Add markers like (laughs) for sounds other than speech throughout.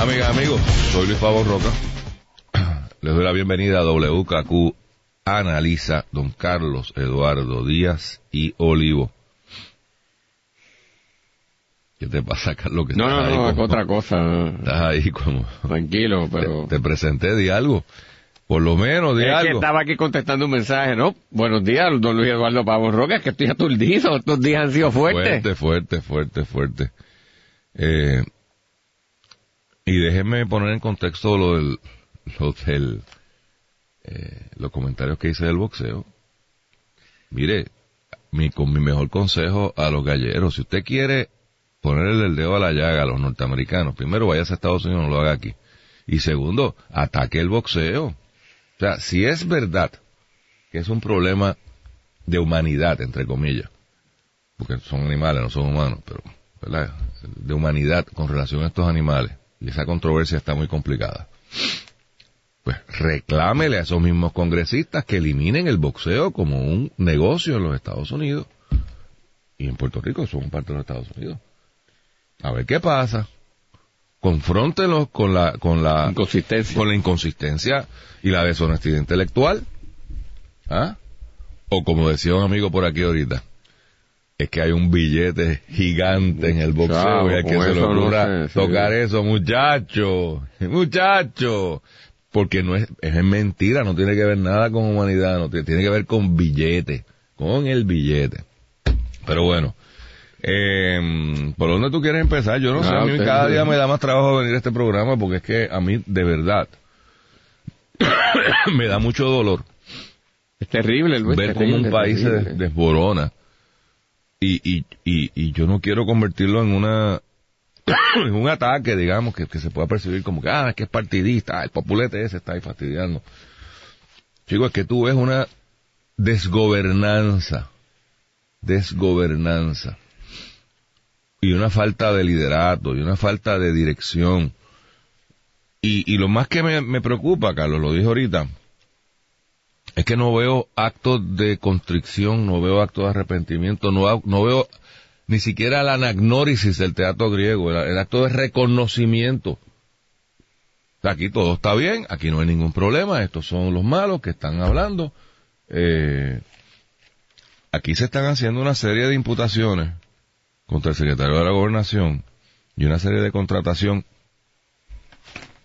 amigas y amigos. Soy Luis Pavón Roca. (clears throat) Les doy la bienvenida a WKQ Analiza Don Carlos Eduardo Díaz y Olivo. ¿Qué te pasa, Carlos? Que No, no, no, es como- otra cosa. Estás ahí como... Tranquilo, pero... Te, te presenté, di algo. Por lo menos, di es que algo. estaba aquí contestando un mensaje, ¿no? Buenos días, don Luis Eduardo Pavón Roca, es que estoy aturdido. Estos días han sido fuertes. Fuerte, fuerte, fuerte, fuerte. Eh, y déjenme poner en contexto lo del, lo del, eh, los comentarios que hice del boxeo. Mire, mi, con mi mejor consejo a los galleros, si usted quiere ponerle el dedo a la llaga a los norteamericanos, primero vaya a Estados Unidos, no lo haga aquí. Y segundo, ataque el boxeo. O sea, si es verdad que es un problema de humanidad, entre comillas, porque son animales, no son humanos, pero ¿verdad? de humanidad con relación a estos animales, y esa controversia está muy complicada. Pues reclámele a esos mismos congresistas que eliminen el boxeo como un negocio en los Estados Unidos y en Puerto Rico son parte de los Estados Unidos. A ver qué pasa. Confróntenlos con la con la Inconsistencia. con la inconsistencia y la deshonestidad intelectual. ¿Ah? O como decía un amigo por aquí ahorita, es que hay un billete gigante en el boxeo Chavo, y hay que se no se- sí. tocar eso, muchacho, muchacho. Porque no es, es mentira, no tiene que ver nada con humanidad, no tiene, tiene que ver con billete, con el billete. Pero bueno, eh, ¿por dónde tú quieres empezar? Yo no sé, Ah, a mí usted- cada día me da más trabajo venir a este programa porque es que a mí, de verdad, (coughs) me da mucho dolor Es terrible, Luis. ver cómo terrible, un país se terrible. des- desborona y, y, y, y yo no quiero convertirlo en una (coughs) en un ataque digamos que, que se pueda percibir como que ah es que es partidista ah, el populete ese está ahí fastidiando. Chicos es que tú ves una desgobernanza desgobernanza y una falta de liderato y una falta de dirección. Y, y lo más que me, me preocupa Carlos lo dije ahorita es que no veo actos de constricción, no veo actos de arrepentimiento, no, veo ni siquiera la anagnórisis del teatro griego, el, el acto de reconocimiento. Aquí todo está bien, aquí no hay ningún problema, estos son los malos que están hablando. Eh, aquí se están haciendo una serie de imputaciones contra el secretario de la gobernación y una serie de contratación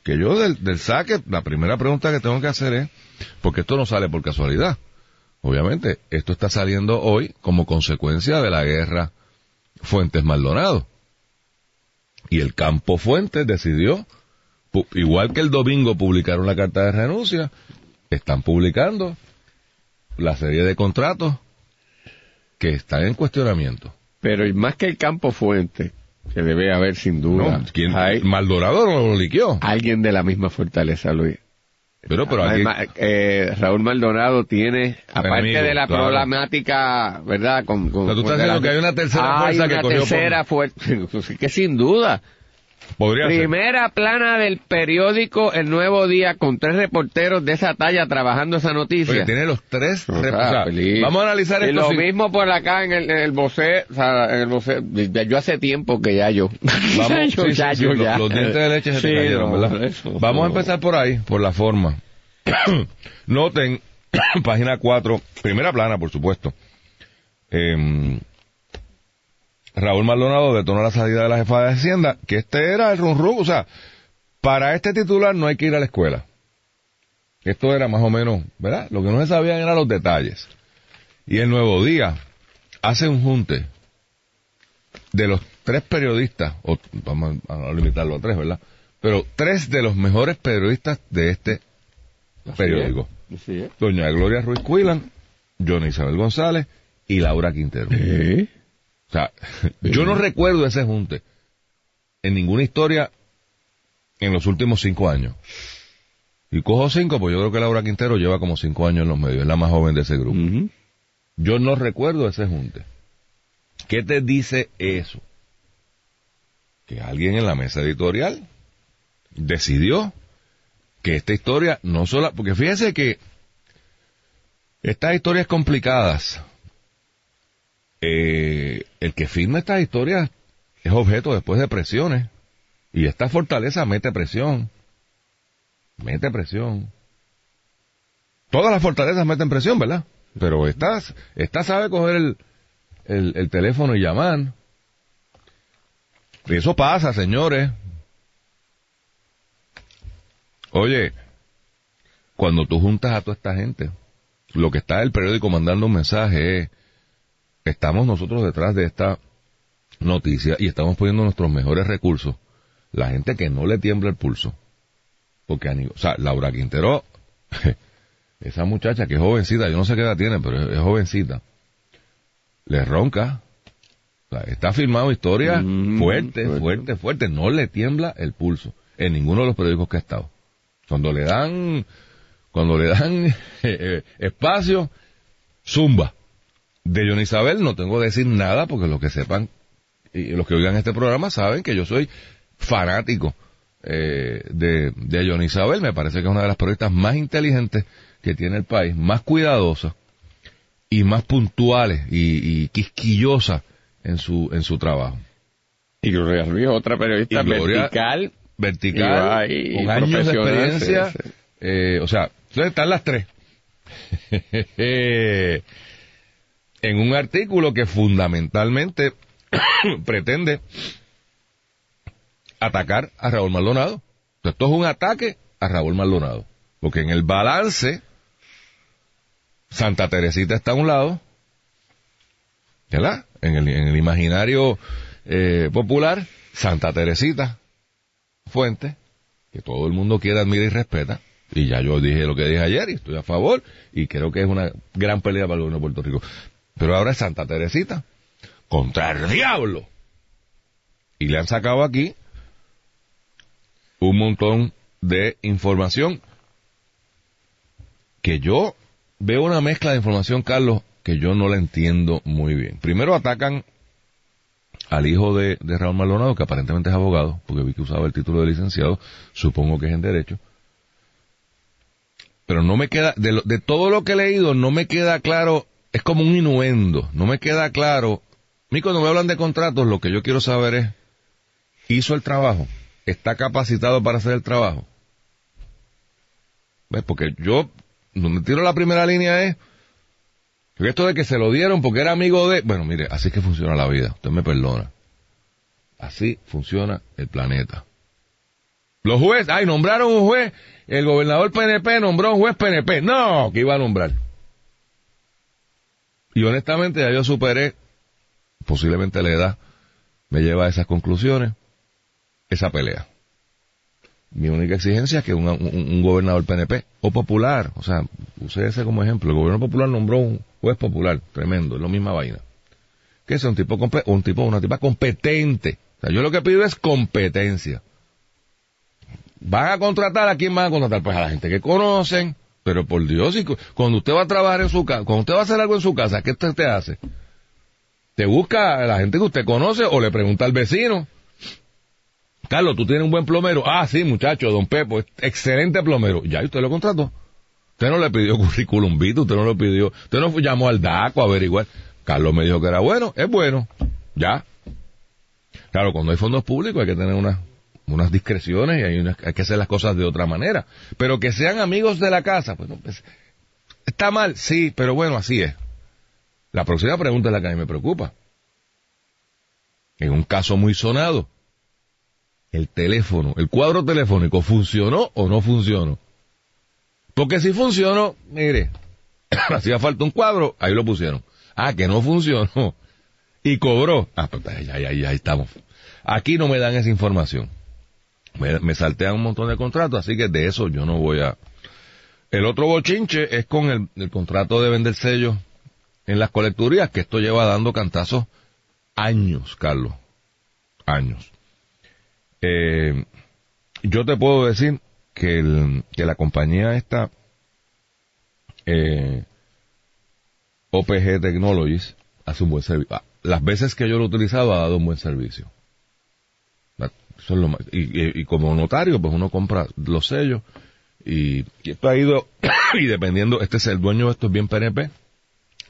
que yo del, del saque, la primera pregunta que tengo que hacer es, porque esto no sale por casualidad. Obviamente, esto está saliendo hoy como consecuencia de la guerra Fuentes Maldonado. Y el campo Fuentes decidió, igual que el domingo publicaron la carta de renuncia, están publicando la serie de contratos que están en cuestionamiento. Pero y más que el campo fuente, que debe haber sin duda, No, ¿quién- hay Maldonado no lo liqueó. alguien de la misma fortaleza, Luis. Pero, pero Además, eh, Raúl Maldonado tiene, aparte Enemigo, de la claro. problemática, ¿verdad? Con, con, O sea, tú estás diciendo la- que hay una tercera Hay fuerza que una por- tercera fuerza, (laughs) que sin duda. Podría ser. Primera plana del periódico El Nuevo Día con tres reporteros de esa talla trabajando esa noticia. Porque tiene los tres. O sea, o sea, vamos a analizar y esto. lo sin- mismo por acá en el, en el o sea, en el vocé, ya- yo hace tiempo que ya yo. (laughs) Vamos, Ya yo, sí, sí, ya sí, yo, lo- ya. Los dientes de leche se te Sí, cayeron, no, ¿verdad? eso, Vamos a empezar por ahí, por la forma. (coughs) Noten, (coughs) página 4, primera plana, por supuesto. Em, Raúl Maldonado detonó la salida de la jefa de Hacienda, que este era el run run, o sea, para este titular no hay que ir a la escuela. Esto era más o menos, ¿verdad? Lo que no se sabían eran los detalles. Y el Nuevo Día hace un junte de los tres periodistas, o vamos a limitarlo a tres, ¿verdad? Pero tres de los mejores periodistas de este periódico. Sí, ¿eh? Doña Gloria Ruiz Cuilan, Johnny Isabel González y Laura Quintero. ¿Eh? O sea, (laughs) yo no recuerdo ese junte en ninguna historia en los últimos cinco años. Y cojo cinco, pues yo creo que Laura Quintero lleva como cinco años en los medios, es la más joven de ese grupo. Yo no recuerdo ese junte. ¿Qué te dice eso? Que alguien en la mesa editorial decidió que esta historia no solo, porque fíjense que estas historias complicadas, eh, el que firma estas historias es objeto después de presiones y esta fortaleza mete presión, mete presión. Todas las fortalezas meten presión, ¿verdad? Pero esta, esta sabe coger el, el, el teléfono y llamar. Y eso pasa, señores. Oye, cuando tú juntas a toda esta gente, lo que está el periódico mandando un mensaje es, estamos nosotros detrás de esta noticia y estamos poniendo nuestros mejores recursos. La gente que no le tiembla el pulso. Porque, o sea, Laura Quintero, (laughs) esa muchacha que es jovencita, yo no sé qué edad tiene, pero es, jovencita, le ronca. O sea, está firmado historia Mm, fuerte, fuerte. fuerte, fuerte. No le tiembla el pulso en ninguno de los periódicos que ha estado. Cuando le dan, cuando le dan (laughs) eh, eh, espacio, zumba. De John Isabel no tengo que decir nada porque los que sepan y los que oigan este programa saben que yo soy fanático eh, de, de John Isabel. Me parece que es una de las periodistas más inteligentes que tiene el país, más cuidadosa y más puntuales y, y quisquillosas en su, en su trabajo. Y Gloria Ruiz, otra periodista Gloria- vertical. Vertical, Y va- y con años de experiencia. sí, sí. eh, o sea, entonces están las tres. (laughs) (laughs) en un artículo que fundamentalmente (coughs) pretende atacar a Raúl Maldonado. Esto es un ataque a Raúl Maldonado. Porque en el balance, Santa Teresita está a un lado, ¿verdad? En el, en el imaginario eh, popular, Santa Teresita, fuente, que todo el mundo quiere, admira y respeta. Y ya yo dije lo que dije ayer y estoy a favor y creo que es una gran pelea para el gobierno de Puerto Rico. Pero ahora es Santa Teresita contra el diablo. Y le han sacado aquí un montón de información que yo veo una mezcla de información, Carlos, que yo no la entiendo muy bien. Primero atacan al hijo de, Raúl Maldonado, que aparentemente es abogado, porque vi que usaba el título de licenciado, supongo que es en Derecho. Pero no me queda, de, de todo lo que he leído, no me queda claro, es como un inuendo, no me queda claro. Mí cuando me hablan de contratos, lo que yo quiero saber es, ¿hizo el trabajo? ¿Está capacitado para hacer el trabajo? ¿Ves? Porque yo, donde tiro la primera línea es, esto de que se lo dieron porque era amigo de... Bueno, mire, así es que funciona la vida. Usted me perdona. Así funciona el planeta. Los jueces, ay, nombraron un juez. El gobernador PNP nombró un juez PNP. No, que iba a nombrar. Y honestamente ya yo superé, posiblemente la edad me lleva a esas conclusiones, esa pelea. Mi única exigencia es que un, un- un gobernador PNP o popular, o sea, use ese como ejemplo, el gobierno popular nombró un juez popular, tremendo, es la misma vaina. Que sea un tipo, un tipo, una tipa competente. Yo lo que pido es competencia. ¿Van a contratar a quién van a contratar? Pues a la gente que conocen, pero por Dios, y cu- cuando usted va a trabajar en su casa, cuando usted va a hacer algo en su casa, ¿qué usted te hace? ¿Te busca a la gente que usted conoce o le pregunta al vecino? Carlos, ¿tú tienes un buen plomero? Ah, sí, muchacho, don Pepo, excelente plomero. Ya, ¿y usted lo contrató? Usted no le pidió (laughs) currículum vitae, usted no lo pidió, usted no llamó al DACO a averiguar. Carlos me dijo que era bueno, es bueno, ya. Claro, cuando hay fondos públicos hay que tener unas, unas discreciones y hay, unas- hay que hacer las cosas de otra manera. Pero que sean amigos de la casa, pues, pues, está mal, sí, pero bueno, así es. La próxima pregunta es la que a mí me preocupa. En un caso muy sonado, el teléfono, el cuadro telefónico, ¿funcionó o no funcionó? Porque si funcionó, mire, (coughs) hacía falta un cuadro, ahí lo pusieron. Ah, que no funcionó. Y cobró. Ah, pues ya, ya, ya, ahí estamos. Aquí no me dan esa información. Me, me saltean un montón de contratos, así que de eso yo no voy a... El otro bochinche es con el, contrato de vender sellos en las colecturías, que esto lleva dando cantazos años, Carlos. Años. Eh, yo te puedo decir que, el, que la compañía esta, eh, OPG Technologies, hace un buen servicio. Las veces que yo lo he utilizado ha dado un buen servicio. Más- y, como notario, pues uno compra los sellos y, y esto ha ido, (coughs) y dependiendo, este es el dueño de esto es bien PNP,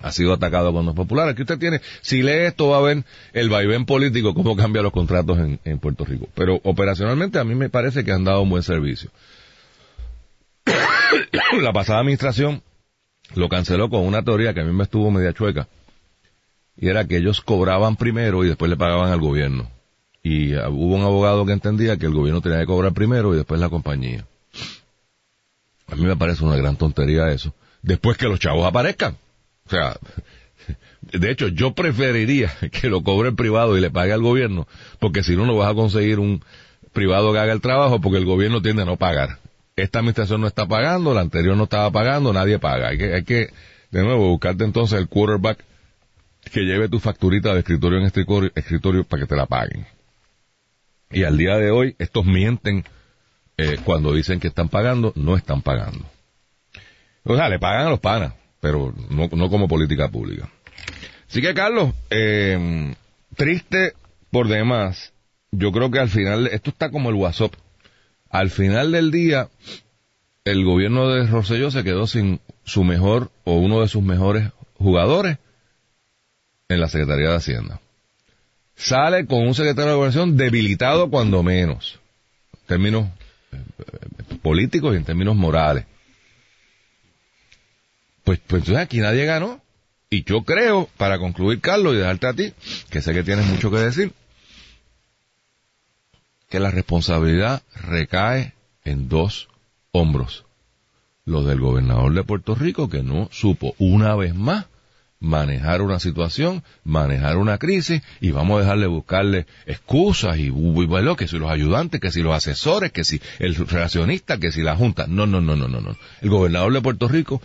ha sido atacado con los populares. Aquí usted tiene, si lee esto va a ver el vaivén político, cómo cambia los contratos en, en Puerto Rico. Pero operacionalmente a mí me parece que han dado un buen servicio. (coughs) La pasada administración lo canceló con una teoría que a mí me estuvo media chueca. Y era que ellos cobraban primero y después le pagaban al gobierno. Y ah, hubo un abogado que entendía que el gobierno tenía que cobrar primero y después la compañía. A mí me parece una gran tontería eso. Después que los chavos aparezcan. O sea, (laughs) de hecho, yo preferiría (laughs) que lo cobre el privado y le pague al gobierno, porque si no, no vas a conseguir un privado que haga el trabajo, porque el gobierno tiende a no pagar. Esta administración no está pagando, la anterior no estaba pagando, nadie paga. Hay que, hay que de nuevo, buscarte entonces el quarterback que lleve tu facturita de escritorio en escritorio, escritorio para que te la paguen. Y al día de hoy, estos mienten eh, cuando dicen que están pagando, no están pagando. O sea, le pagan a los panas, pero no, no como política pública. Así que, Carlos, eh, triste por demás. Yo creo que al final, esto está como el WhatsApp. Al final del día, el gobierno de Rosselló se quedó sin su mejor o uno de sus mejores jugadores en la Secretaría de Hacienda. Sale con un secretario de Gobernación debilitado cuando menos, en términos eh, eh, políticos y en términos morales. Pues, pues entonces aquí nadie ganó. Y yo creo, para concluir, Carlos, y dejarte a ti, que sé que tienes mucho que decir, que la responsabilidad recae en dos hombros. Los del gobernador de Puerto Rico, que no supo una vez más manejar una situación, manejar una crisis, y vamos a dejarle buscarle excusas y, y bueno, que si los ayudantes, que si los asesores, que si el relacionista, que si la Junta. No, no, no, no, no, no. El gobernador de Puerto Rico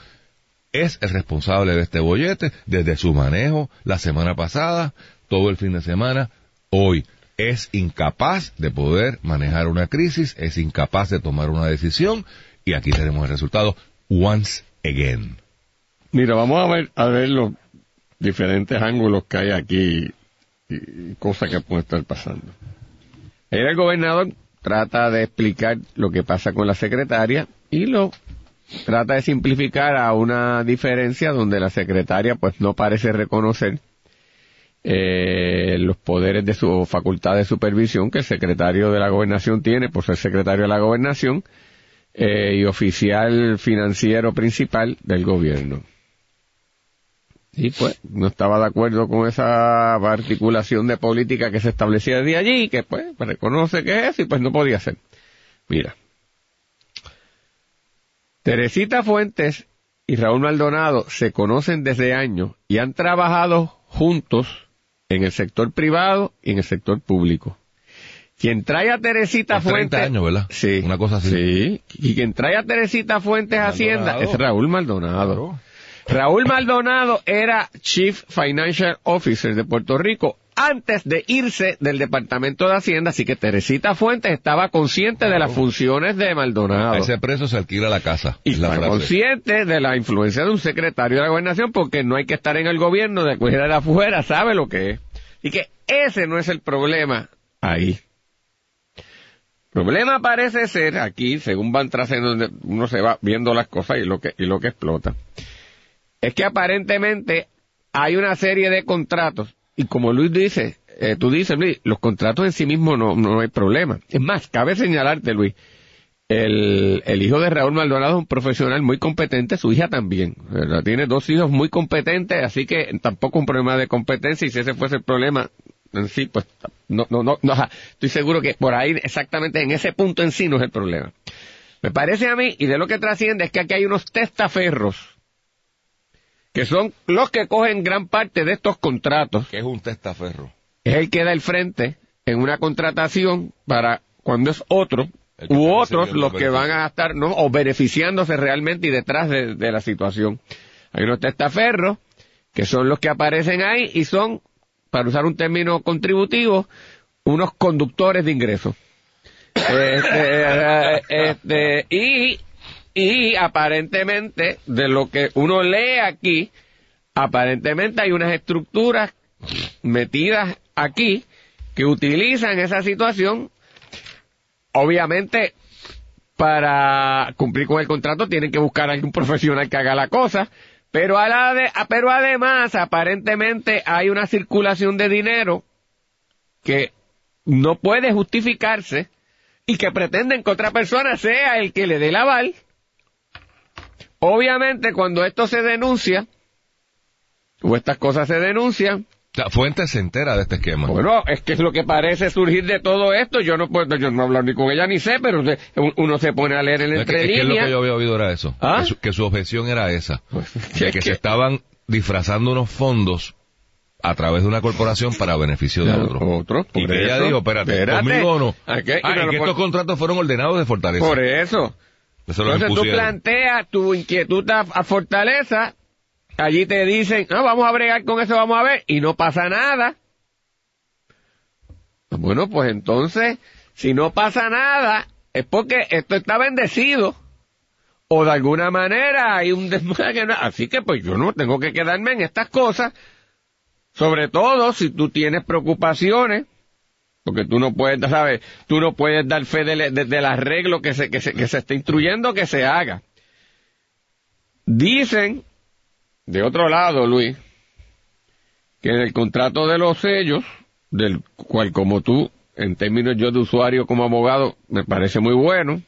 es el responsable de este bollete desde su manejo la semana pasada, todo el fin de semana, hoy. Es incapaz de poder manejar una crisis, es incapaz de tomar una decisión y aquí tenemos el resultado once again. Mira, vamos a ver, a ver diferentes ángulos que hay aquí y cosas que pueden estar pasando. El gobernador trata de explicar lo que pasa con la secretaria y lo trata de simplificar a una diferencia donde la secretaria pues no parece reconocer eh, los poderes de su facultad de supervisión que el secretario de la gobernación tiene por ser secretario de la gobernación eh, y oficial financiero principal del gobierno. Y pues no estaba de acuerdo con esa articulación de política que se establecía desde allí, que pues reconoce que es y pues no podía ser. Mira. Teresita Fuentes y Raúl Maldonado se conocen desde años y han trabajado juntos en el sector privado y en el sector público. Quien trae a Teresita Hace 30 Fuentes... años, ¿verdad? Sí. Una cosa así. Sí. Y quien trae a Teresita Fuentes a Hacienda es Raúl Maldonado. Claro. Raúl Maldonado era Chief Financial Officer de Puerto Rico antes de irse del Departamento de Hacienda, así que Teresita Fuentes estaba consciente de las funciones de Maldonado. A ese precio se alquila la casa. Y la consciente de la influencia de un secretario de la gobernación porque no hay que estar en el gobierno de coger de afuera, sabe lo que es. Y que ese no es el problema ahí. El problema parece ser aquí, según van trascendiendo, uno se va viendo las cosas y lo que, y lo que explota, es que aparentemente hay una serie de contratos y como Luis dice, eh, tú dices Luis, los contratos en sí mismos no, no hay problema. Es más, cabe señalarte Luis, el, el hijo de Raúl Maldonado es un profesional muy competente, su hija también. Tiene dos hijos muy competentes, así que tampoco un problema de competencia y si ese fuese el problema en sí, pues no, no, no, no, estoy seguro que por ahí exactamente en ese punto en sí no es el problema. Me parece a mí, y de lo que trasciende es que aquí hay unos testaferros que son los que cogen gran parte de estos contratos Que es un testaferro. es el que da el frente en una contratación para cuando es otro u otros los que van a estar no o beneficiándose realmente y detrás de, de la situación. Hay unos testaferros que son los que aparecen ahí y son para usar un término contributivo unos conductores de ingresos. (laughs) Este, este, y, y aparentemente, de lo que uno lee aquí, aparentemente hay unas estructuras metidas aquí que utilizan esa situación, obviamente para cumplir con el contrato tienen que buscar a algún profesional que haga la cosa, pero, a la de, pero además aparentemente hay una circulación de dinero que no puede justificarse y que pretenden que otra persona sea el que le dé la aval. Obviamente cuando esto se denuncia, o estas cosas se denuncian, La fuente se entera de este esquema. bueno, es que es lo que parece surgir de todo esto. Yo no puedo, yo no hablo ni con ella ni sé, pero se- uno se pone a leer en No, la es que, es que lo que yo había oído era eso. ¿Ah? Que, su, que su objeción era esa. (laughs) de que se estaban disfrazando unos fondos a través de una corporación para beneficio de otro. Otro, Y que ella dijo, espérate, Espérate. conmigo no. Aquí- Ah, y y no lo que estos contratos fueron ordenados de Fortaleza. Por eso. Entonces tú planteas tu inquietud a, a Fortaleza, allí te dicen, no, vamos a bregar con eso, vamos a ver, y no pasa nada. Bueno, pues entonces, si no pasa nada, es porque esto está bendecido. O de alguna manera hay un desmadre. ¿no? Así que pues yo no tengo que quedarme en estas cosas. Sobre todo si tú tienes preocupaciones porque tú no puedes, ¿sabes? Tú no puedes dar fe del, de- del arreglo que se, que, se, que se está instruyendo que se haga. Dicen, de otro lado, Luis, que en el contrato de los sellos, del cual como tú, en términos yo de usuario como abogado, me parece muy bueno,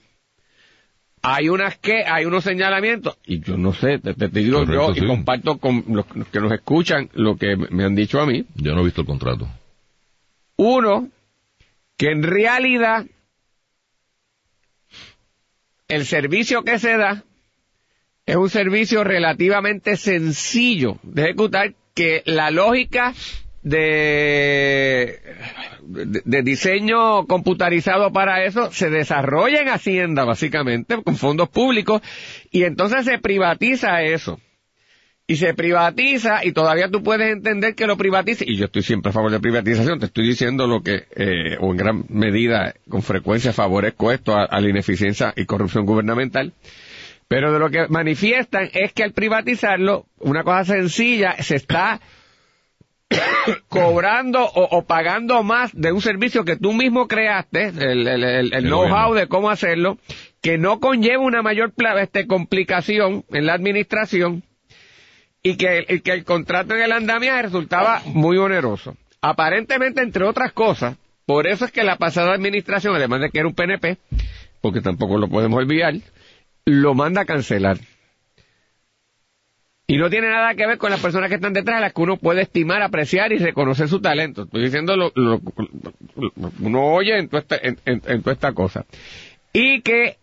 hay unas que, hay unos señalamientos, y yo no sé, te, te digo Correcto, yo, sí. y comparto con los, los que nos escuchan lo que me han dicho a mí, Yo no he visto el contrato. uno, que en realidad el servicio que se da es un servicio relativamente sencillo de ejecutar que la lógica de, de, diseño computarizado para eso se desarrolla en Hacienda básicamente con fondos públicos y entonces se privatiza eso y se privatiza y todavía tú puedes entender que lo privatice y yo estoy siempre a favor de privatización te estoy diciendo lo que eh, o en gran medida con frecuencia favorezco esto a, a la ineficiencia y corrupción gubernamental pero de lo que manifiestan es que al privatizarlo una cosa sencilla se está (coughs) cobrando o, o pagando más de un servicio que tú mismo creaste, el, el- el- el El know-how de cómo hacerlo, que no conlleva una mayor este, complicación en la administración y que, el contrato en el andamiaje resultaba muy oneroso. Aparentemente, entre otras cosas, por eso es que la pasada administración, además de que era un PNP, porque tampoco lo podemos olvidar, lo manda a cancelar. Y no tiene nada que ver con las personas que están detrás, las que uno puede estimar, apreciar y reconocer su talento. Estoy diciendo lo- lo- uno oye en toda esta, en, en- en toda esta cosa. Y que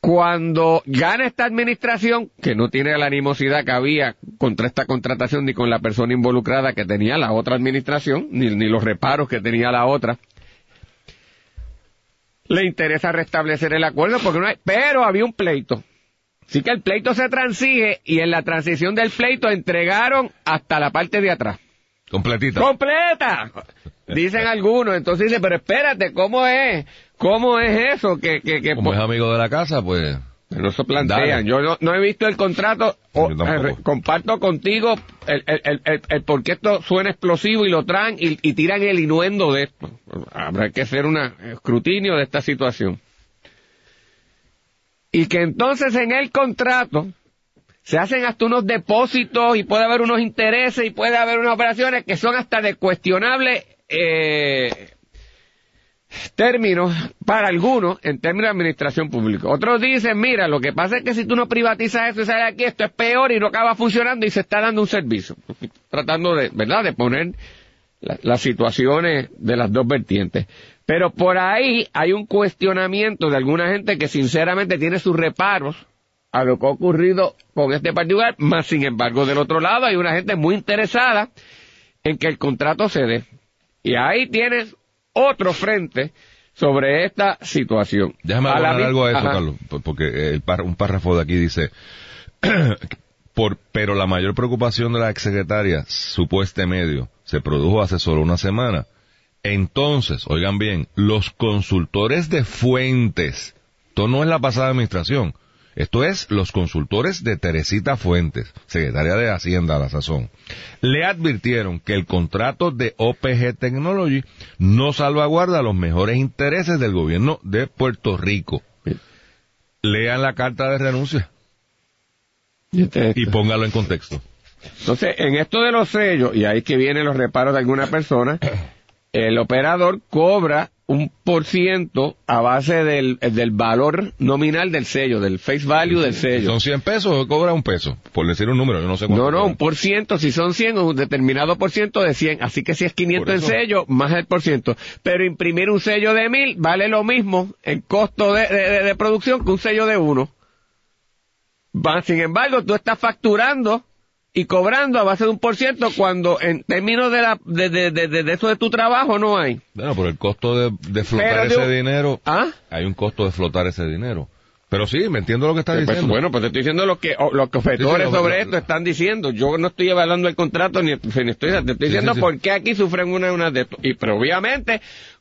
cuando gana esta administración, que no tiene la animosidad que había contra esta contratación ni con la persona involucrada que tenía la otra administración, ni, ni los reparos que tenía la otra, le interesa restablecer el acuerdo porque no hay, pero había un pleito. Así que el pleito se transige y en la transición del pleito entregaron hasta la parte de atrás. Completita. ¡Completa! Dicen algunos, entonces dice, pero espérate, ¿cómo es? ¿Cómo es eso? Que, que, que Como es amigo de la casa, pues... no se plantean. Dale. Yo no, no he visto el contrato. o- eh, comparto contigo el, el, el, el- el por qué esto suena explosivo y lo traen y, y tiran el inuendo de esto. Habrá que hacer un escrutinio de esta situación. Y que entonces en el contrato se hacen hasta unos depósitos y puede haber unos intereses y puede haber unas operaciones que son hasta de cuestionable eh, términos para algunos en términos de administración pública. Otros dicen, mira, lo que pasa es que si tú no privatizas esto y sale aquí, esto es peor y no acaba funcionando y se está dando un servicio. Tratando de, ¿verdad?, de poner la- las situaciones de las dos vertientes. Pero por ahí hay un cuestionamiento de alguna gente que sinceramente tiene sus reparos a lo que ha ocurrido con este particular, más sin embargo del otro lado hay una gente muy interesada en que el contrato se dé. Y ahí tienes otro frente sobre esta situación. Déjame mi- algo a eso, Ajá. Carlos, por- porque el par- un párrafo de aquí dice, (clears throat) por, pero la mayor preocupación de la exsecretaria, supueste medio, se produjo hace solo una semana, Entonces, oigan bien, los consultores de fuentes, esto no es la pasada administración, esto es los consultores de Teresita Fuentes, secretaria de Hacienda a la sazón, le advirtieron que el contrato de OPG Technology no salvaguarda los mejores intereses del gobierno de Puerto Rico. Lean la carta de renuncia y póngalo en contexto. Entonces, en esto de los sellos, y ahí que vienen los reparos de alguna persona, el operador cobra un por ciento a base del, del valor nominal del sello, del face value del sello. Son 100 pesos, cobra un peso, por decir un número, yo no sé cuánto. No, no, un por ciento, si son 100, un determinado por ciento de 100, así que si es 500 en sello, más el por ciento. Pero imprimir un sello de 1000 vale lo mismo en costo de, de, producción que un sello de uno. Sin embargo, tú estás facturando y cobrando a base de un por ciento cuando en términos de, la, de, de, de, eso de tu trabajo no hay. Bueno, por el costo de, flotar ese dinero, ¿Ah? hay un costo de flotar ese dinero. Pero sí, me entiendo lo que estás pues, diciendo. Bueno, pues te estoy diciendo lo que los ofertores sobre esto están diciendo. Yo no estoy evaluando el contrato ni, estoy, te estoy diciendo por qué aquí sufren una, una de esto. Y pero obviamente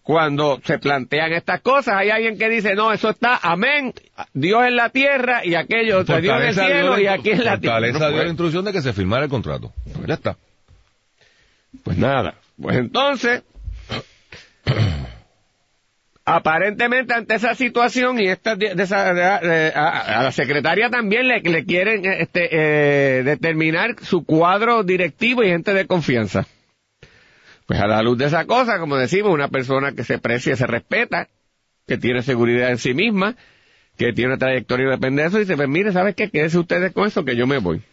cuando se plantean estas cosas, hay alguien que dice, no, eso está, amén, Dios en la tierra y aquello, Dios en el cielo y aquí en la tierra. Fortaleza dio la instrucción de que se firmara el contrato. Ya está. Pues nada. Pues entonces, aparentemente ante esa situación y esta a, la secretaria también le, le quieren este, eh, determinar su cuadro directivo y gente de confianza. Pues a la luz de esa cosa, como decimos, una persona que se precia, se respeta, que tiene seguridad en sí misma, que tiene una trayectoria de eso, y dice, pues mire, ¿sabes qué? Quédese ustedes con eso que yo me voy.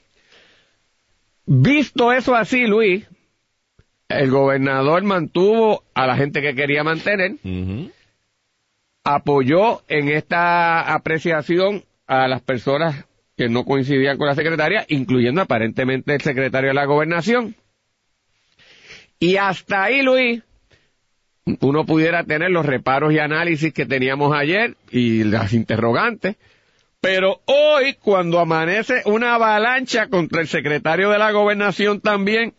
Visto eso así, Luis, el gobernador mantuvo a la gente que quería mantener, apoyó en esta apreciación a las personas que no coincidían con la secretaria, incluyendo aparentemente el secretario de la gobernación. Y hasta ahí, Luis, uno pudiera tener los reparos y análisis que teníamos ayer y las interrogantes, pero hoy, cuando amanece una avalancha contra el secretario de la gobernación también,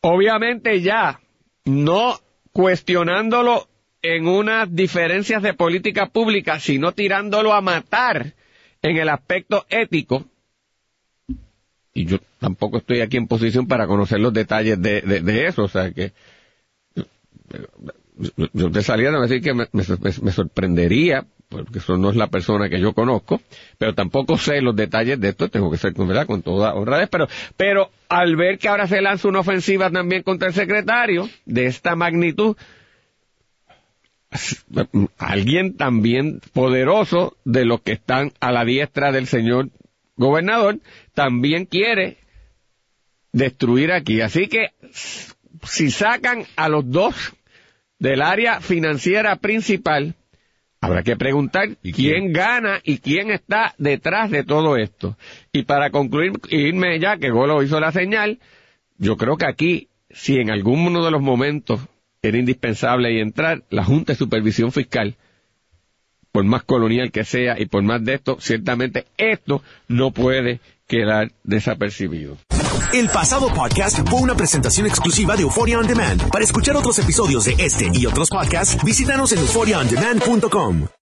obviamente ya no cuestionándolo en unas diferencias de política pública, sino tirándolo a matar en el aspecto ético, y yo tampoco estoy aquí en posición para conocer los detalles de, eso, o sea que yo te salía a decir que me, me, sorprendería, porque eso no es la persona que yo conozco, pero tampoco sé los detalles de esto, tengo que ser ¿verdad? con toda honradez, pero, pero al ver que ahora se lanza una ofensiva también contra el secretario de esta magnitud, alguien también poderoso de los que están a la diestra del señor gobernador también quiere destruir aquí. Así que si sacan a los dos del área financiera principal, habrá que preguntar quién? gana y quién está detrás de todo esto. Y para concluir, irme ya, que Golo hizo la señal, yo creo que aquí, si en alguno de los momentos era indispensable y entrar, la Junta de Supervisión Fiscal por más colonial que sea y por más de esto, ciertamente esto no puede quedar desapercibido. El pasado podcast fue una presentación exclusiva de Euphoria On Demand. Para escuchar otros episodios de este y otros podcasts, visítanos en euphoriaondemand.com.